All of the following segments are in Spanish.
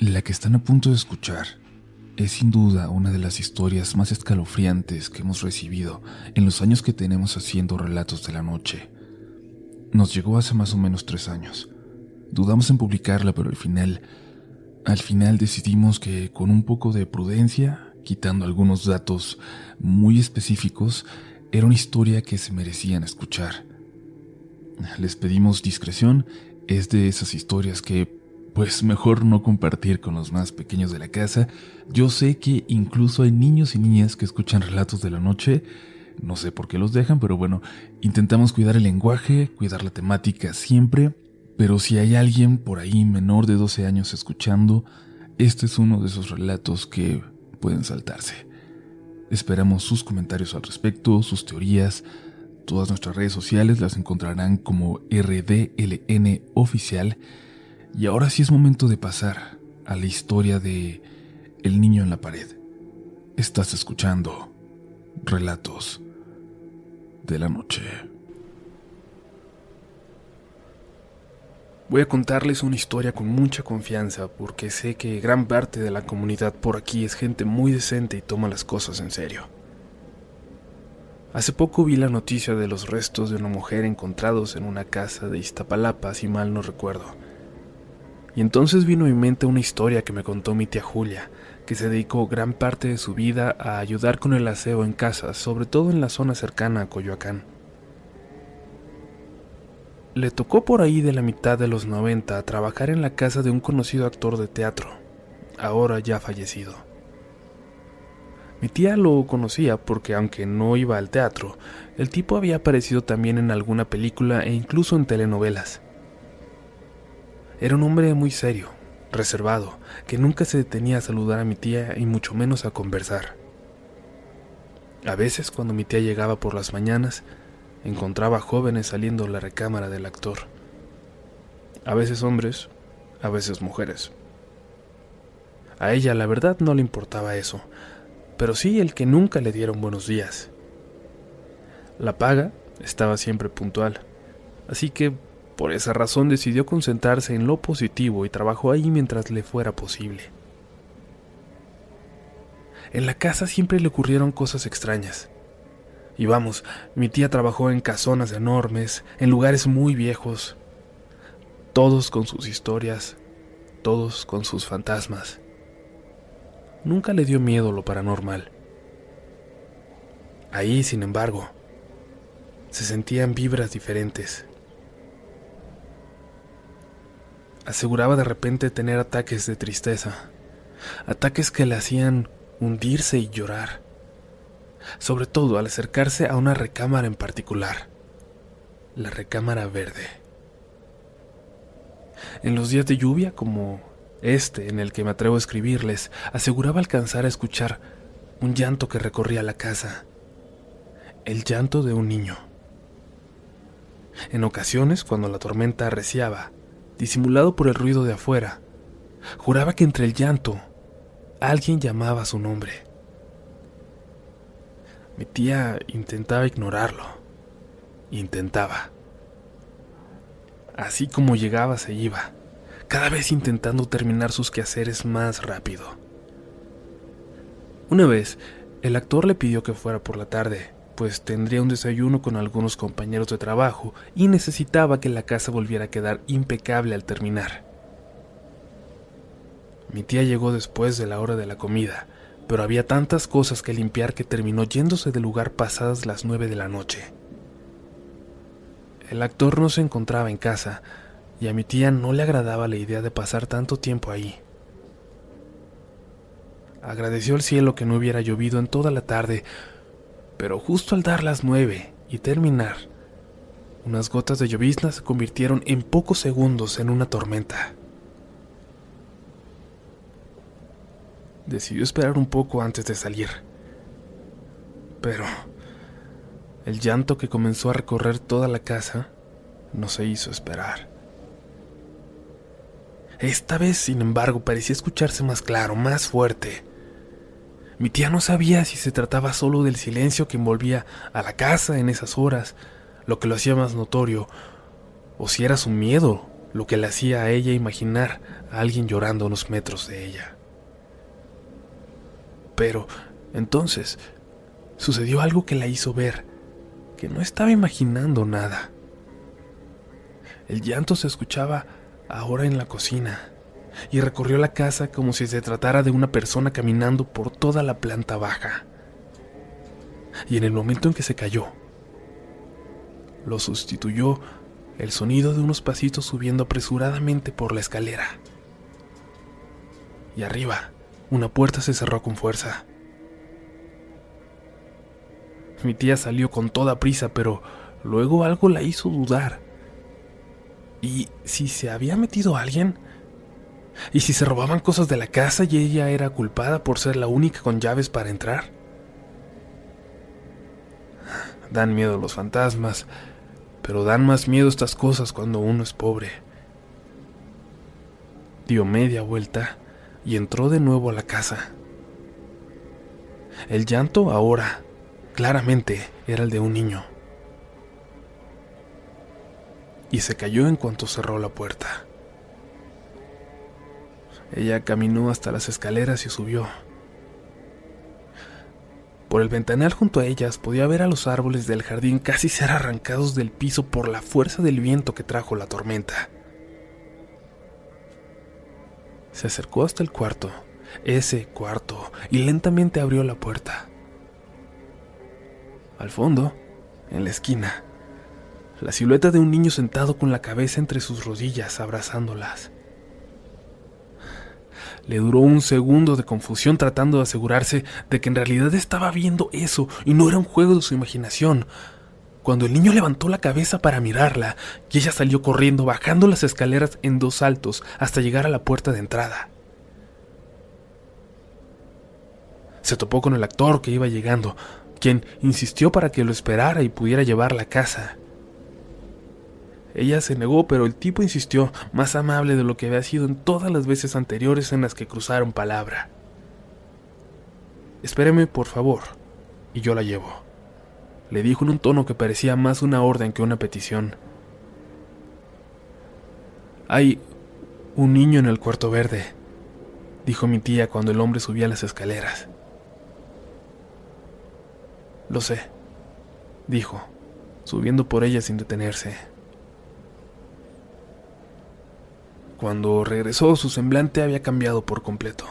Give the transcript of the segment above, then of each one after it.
La que están a punto de escuchar es sin duda una de las historias más escalofriantes que hemos recibido en los años que tenemos haciendo relatos de la noche. Nos llegó hace más o menos tres años. Dudamos en publicarla, pero al final, al final decidimos que con un poco de prudencia, quitando algunos datos muy específicos, era una historia que se merecían escuchar. Les pedimos discreción, es de esas historias que pues mejor no compartir con los más pequeños de la casa. Yo sé que incluso hay niños y niñas que escuchan relatos de la noche. No sé por qué los dejan, pero bueno, intentamos cuidar el lenguaje, cuidar la temática siempre. Pero si hay alguien por ahí menor de 12 años escuchando, este es uno de esos relatos que pueden saltarse. Esperamos sus comentarios al respecto, sus teorías. Todas nuestras redes sociales las encontrarán como RDLN oficial y ahora sí es momento de pasar a la historia de El niño en la pared. Estás escuchando Relatos de la Noche. Voy a contarles una historia con mucha confianza porque sé que gran parte de la comunidad por aquí es gente muy decente y toma las cosas en serio. Hace poco vi la noticia de los restos de una mujer encontrados en una casa de Iztapalapa, si mal no recuerdo. Y entonces vino a mi mente una historia que me contó mi tía Julia, que se dedicó gran parte de su vida a ayudar con el aseo en casas, sobre todo en la zona cercana a Coyoacán. Le tocó por ahí de la mitad de los 90 trabajar en la casa de un conocido actor de teatro, ahora ya fallecido. Mi tía lo conocía porque aunque no iba al teatro, el tipo había aparecido también en alguna película e incluso en telenovelas. Era un hombre muy serio, reservado, que nunca se detenía a saludar a mi tía y mucho menos a conversar. A veces, cuando mi tía llegaba por las mañanas, encontraba jóvenes saliendo de la recámara del actor. A veces hombres, a veces mujeres. A ella la verdad no le importaba eso, pero sí el que nunca le dieron buenos días. La paga estaba siempre puntual, así que por esa razón decidió concentrarse en lo positivo y trabajó ahí mientras le fuera posible. En la casa siempre le ocurrieron cosas extrañas. Y vamos, mi tía trabajó en casonas enormes, en lugares muy viejos, todos con sus historias, todos con sus fantasmas. Nunca le dio miedo lo paranormal. Ahí, sin embargo, se sentían vibras diferentes. Aseguraba de repente tener ataques de tristeza, ataques que le hacían hundirse y llorar, sobre todo al acercarse a una recámara en particular, la recámara verde. En los días de lluvia como este en el que me atrevo a escribirles, aseguraba alcanzar a escuchar un llanto que recorría la casa, el llanto de un niño. En ocasiones, cuando la tormenta arreciaba, disimulado por el ruido de afuera. Juraba que entre el llanto alguien llamaba su nombre. Mi tía intentaba ignorarlo. Intentaba. Así como llegaba se iba, cada vez intentando terminar sus quehaceres más rápido. Una vez, el actor le pidió que fuera por la tarde, pues tendría un desayuno con algunos compañeros de trabajo y necesitaba que la casa volviera a quedar impecable al terminar. Mi tía llegó después de la hora de la comida, pero había tantas cosas que limpiar que terminó yéndose del lugar pasadas las nueve de la noche. El actor no se encontraba en casa y a mi tía no le agradaba la idea de pasar tanto tiempo ahí. Agradeció al cielo que no hubiera llovido en toda la tarde, pero justo al dar las nueve y terminar, unas gotas de llovizna se convirtieron en pocos segundos en una tormenta. Decidió esperar un poco antes de salir. Pero el llanto que comenzó a recorrer toda la casa no se hizo esperar. Esta vez, sin embargo, parecía escucharse más claro, más fuerte. Mi tía no sabía si se trataba solo del silencio que envolvía a la casa en esas horas, lo que lo hacía más notorio, o si era su miedo lo que le hacía a ella imaginar a alguien llorando a unos metros de ella. Pero entonces sucedió algo que la hizo ver que no estaba imaginando nada. El llanto se escuchaba ahora en la cocina y recorrió la casa como si se tratara de una persona caminando por toda la planta baja. Y en el momento en que se cayó, lo sustituyó el sonido de unos pasitos subiendo apresuradamente por la escalera. Y arriba, una puerta se cerró con fuerza. Mi tía salió con toda prisa, pero luego algo la hizo dudar. ¿Y si se había metido alguien? ¿Y si se robaban cosas de la casa y ella era culpada por ser la única con llaves para entrar? Dan miedo los fantasmas, pero dan más miedo estas cosas cuando uno es pobre. Dio media vuelta y entró de nuevo a la casa. El llanto ahora, claramente, era el de un niño. Y se cayó en cuanto cerró la puerta. Ella caminó hasta las escaleras y subió. Por el ventanal junto a ellas podía ver a los árboles del jardín casi ser arrancados del piso por la fuerza del viento que trajo la tormenta. Se acercó hasta el cuarto, ese cuarto, y lentamente abrió la puerta. Al fondo, en la esquina, la silueta de un niño sentado con la cabeza entre sus rodillas abrazándolas. Le duró un segundo de confusión tratando de asegurarse de que en realidad estaba viendo eso y no era un juego de su imaginación. Cuando el niño levantó la cabeza para mirarla, y ella salió corriendo, bajando las escaleras en dos saltos hasta llegar a la puerta de entrada. Se topó con el actor que iba llegando, quien insistió para que lo esperara y pudiera llevarla a casa. Ella se negó, pero el tipo insistió, más amable de lo que había sido en todas las veces anteriores en las que cruzaron palabra. Espéreme, por favor, y yo la llevo. Le dijo en un tono que parecía más una orden que una petición. Hay un niño en el cuarto verde, dijo mi tía cuando el hombre subía las escaleras. Lo sé, dijo, subiendo por ella sin detenerse. Cuando regresó, su semblante había cambiado por completo.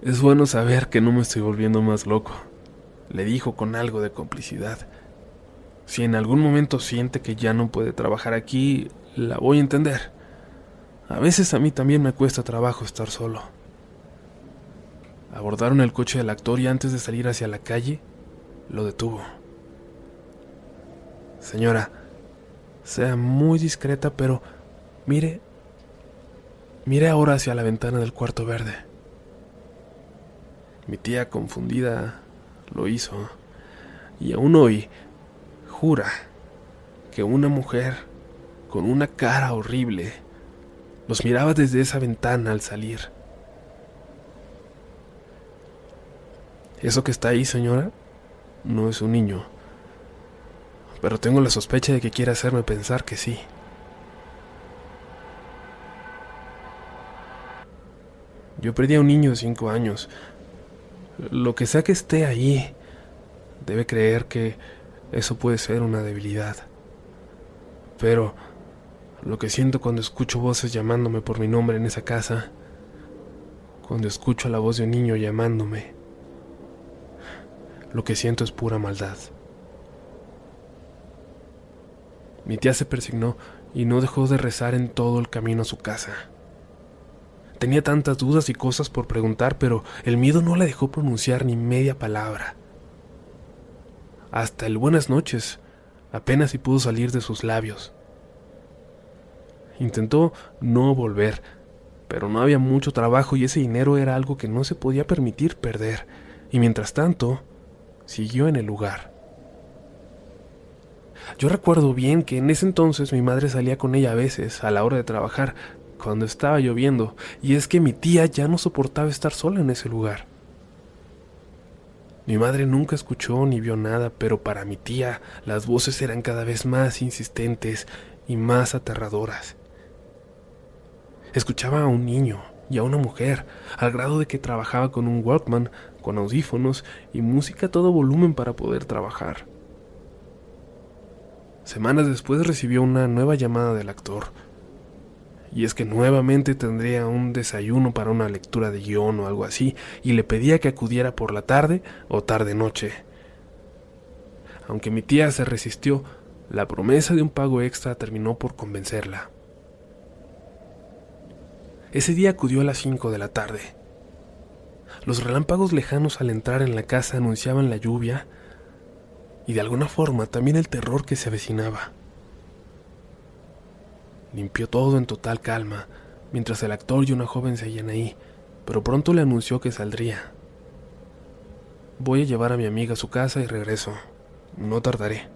Es bueno saber que no me estoy volviendo más loco, le dijo con algo de complicidad. Si en algún momento siente que ya no puede trabajar aquí, la voy a entender. A veces a mí también me cuesta trabajo estar solo. Abordaron el coche del actor y antes de salir hacia la calle, lo detuvo. Señora, sea muy discreta, pero Mire, mire ahora hacia la ventana del cuarto verde. Mi tía confundida lo hizo, y aún hoy jura que una mujer con una cara horrible los miraba desde esa ventana al salir. Eso que está ahí, señora, no es un niño, pero tengo la sospecha de que quiere hacerme pensar que sí. Yo perdí a un niño de cinco años. Lo que sea que esté ahí, debe creer que eso puede ser una debilidad. Pero lo que siento cuando escucho voces llamándome por mi nombre en esa casa, cuando escucho la voz de un niño llamándome, lo que siento es pura maldad. Mi tía se persignó y no dejó de rezar en todo el camino a su casa. Tenía tantas dudas y cosas por preguntar, pero el miedo no la dejó pronunciar ni media palabra. Hasta el buenas noches apenas si pudo salir de sus labios. Intentó no volver, pero no había mucho trabajo y ese dinero era algo que no se podía permitir perder, y mientras tanto, siguió en el lugar. Yo recuerdo bien que en ese entonces mi madre salía con ella a veces a la hora de trabajar, cuando estaba lloviendo, y es que mi tía ya no soportaba estar sola en ese lugar. Mi madre nunca escuchó ni vio nada, pero para mi tía las voces eran cada vez más insistentes y más aterradoras. Escuchaba a un niño y a una mujer, al grado de que trabajaba con un Walkman, con audífonos y música a todo volumen para poder trabajar. Semanas después recibió una nueva llamada del actor. Y es que nuevamente tendría un desayuno para una lectura de guion o algo así, y le pedía que acudiera por la tarde o tarde-noche. Aunque mi tía se resistió, la promesa de un pago extra terminó por convencerla. Ese día acudió a las 5 de la tarde. Los relámpagos lejanos al entrar en la casa anunciaban la lluvia y de alguna forma también el terror que se avecinaba. Limpió todo en total calma, mientras el actor y una joven seguían ahí, pero pronto le anunció que saldría. Voy a llevar a mi amiga a su casa y regreso. No tardaré.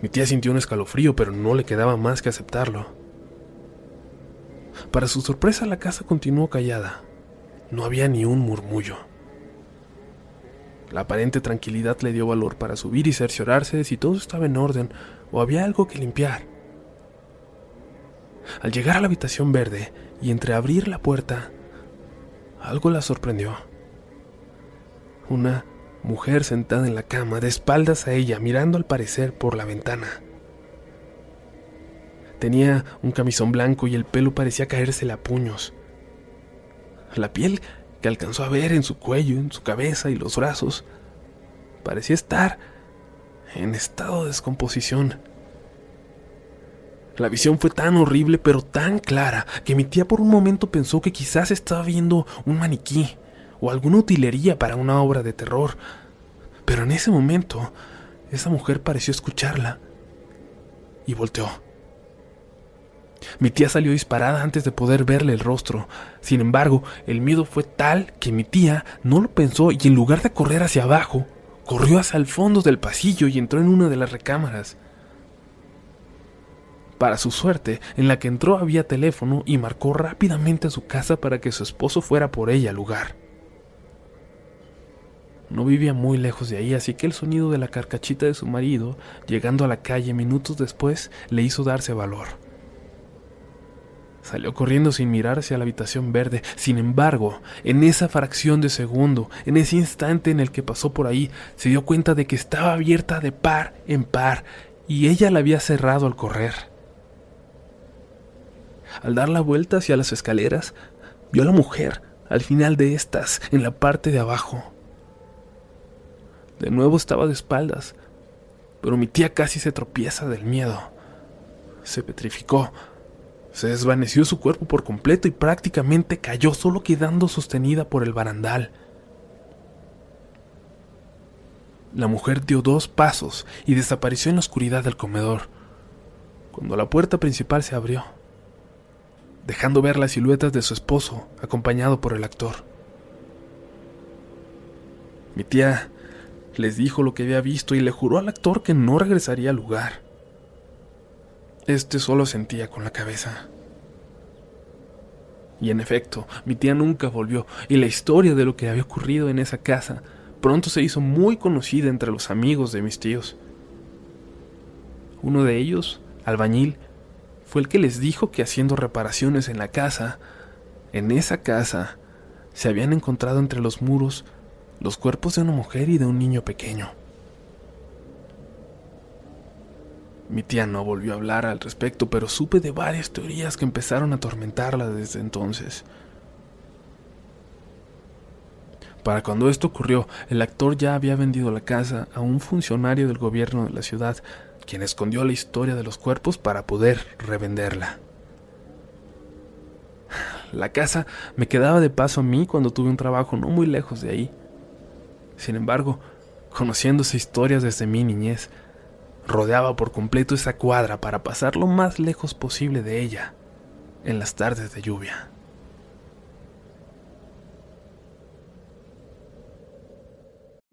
Mi tía sintió un escalofrío, pero no le quedaba más que aceptarlo. Para su sorpresa, la casa continuó callada. No había ni un murmullo. La aparente tranquilidad le dio valor para subir y cerciorarse de si todo estaba en orden o había algo que limpiar. Al llegar a la habitación verde y entreabrir la puerta, algo la sorprendió. Una mujer sentada en la cama, de espaldas a ella, mirando al parecer por la ventana. Tenía un camisón blanco y el pelo parecía caérsele a puños. La piel que alcanzó a ver en su cuello, en su cabeza y los brazos, parecía estar en estado de descomposición. La visión fue tan horrible pero tan clara que mi tía por un momento pensó que quizás estaba viendo un maniquí o alguna utilería para una obra de terror. Pero en ese momento, esa mujer pareció escucharla y volteó. Mi tía salió disparada antes de poder verle el rostro. Sin embargo, el miedo fue tal que mi tía no lo pensó y en lugar de correr hacia abajo, corrió hacia el fondo del pasillo y entró en una de las recámaras. Para su suerte, en la que entró había teléfono y marcó rápidamente a su casa para que su esposo fuera por ella al lugar. No vivía muy lejos de ahí, así que el sonido de la carcachita de su marido, llegando a la calle minutos después, le hizo darse valor. Salió corriendo sin mirar hacia la habitación verde. Sin embargo, en esa fracción de segundo, en ese instante en el que pasó por ahí, se dio cuenta de que estaba abierta de par en par y ella la había cerrado al correr. Al dar la vuelta hacia las escaleras, vio a la mujer al final de estas, en la parte de abajo. De nuevo estaba de espaldas, pero mi tía casi se tropieza del miedo. Se petrificó se desvaneció su cuerpo por completo y prácticamente cayó solo quedando sostenida por el barandal. La mujer dio dos pasos y desapareció en la oscuridad del comedor, cuando la puerta principal se abrió, dejando ver las siluetas de su esposo, acompañado por el actor. Mi tía les dijo lo que había visto y le juró al actor que no regresaría al lugar. Este solo sentía con la cabeza. Y en efecto, mi tía nunca volvió, y la historia de lo que había ocurrido en esa casa pronto se hizo muy conocida entre los amigos de mis tíos. Uno de ellos, albañil, fue el que les dijo que haciendo reparaciones en la casa, en esa casa, se habían encontrado entre los muros los cuerpos de una mujer y de un niño pequeño. Mi tía no volvió a hablar al respecto, pero supe de varias teorías que empezaron a atormentarla desde entonces. Para cuando esto ocurrió, el actor ya había vendido la casa a un funcionario del gobierno de la ciudad, quien escondió la historia de los cuerpos para poder revenderla. La casa me quedaba de paso a mí cuando tuve un trabajo no muy lejos de ahí. Sin embargo, conociéndose historias desde mi niñez, rodeaba por completo esa cuadra para pasar lo más lejos posible de ella en las tardes de lluvia.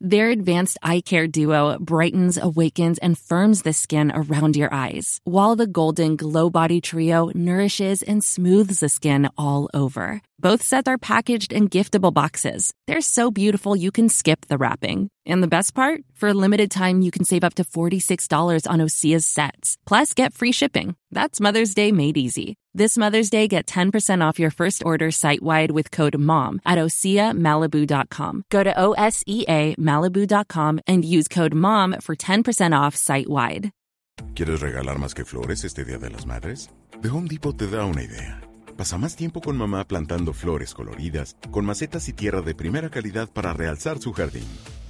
Their advanced eye care duo brightens, awakens, and firms the skin around your eyes, while the Golden Glow Body Trio nourishes and smooths the skin all over. Both sets are packaged in giftable boxes. They're so beautiful you can skip the wrapping. And the best part? For a limited time, you can save up to $46 on Osea's sets. Plus, get free shipping. That's Mother's Day made easy. This Mother's Day, get 10% off your first order site wide with code MOM at OseaMalibu.com. Go to OSEAMalibu.com and use code MOM for 10% off site wide. ¿Quieres regalar más que flores este Día de las Madres? The Home Depot te da una idea. Pasa más tiempo con mamá plantando flores coloridas, con macetas y tierra de primera calidad para realzar su jardín.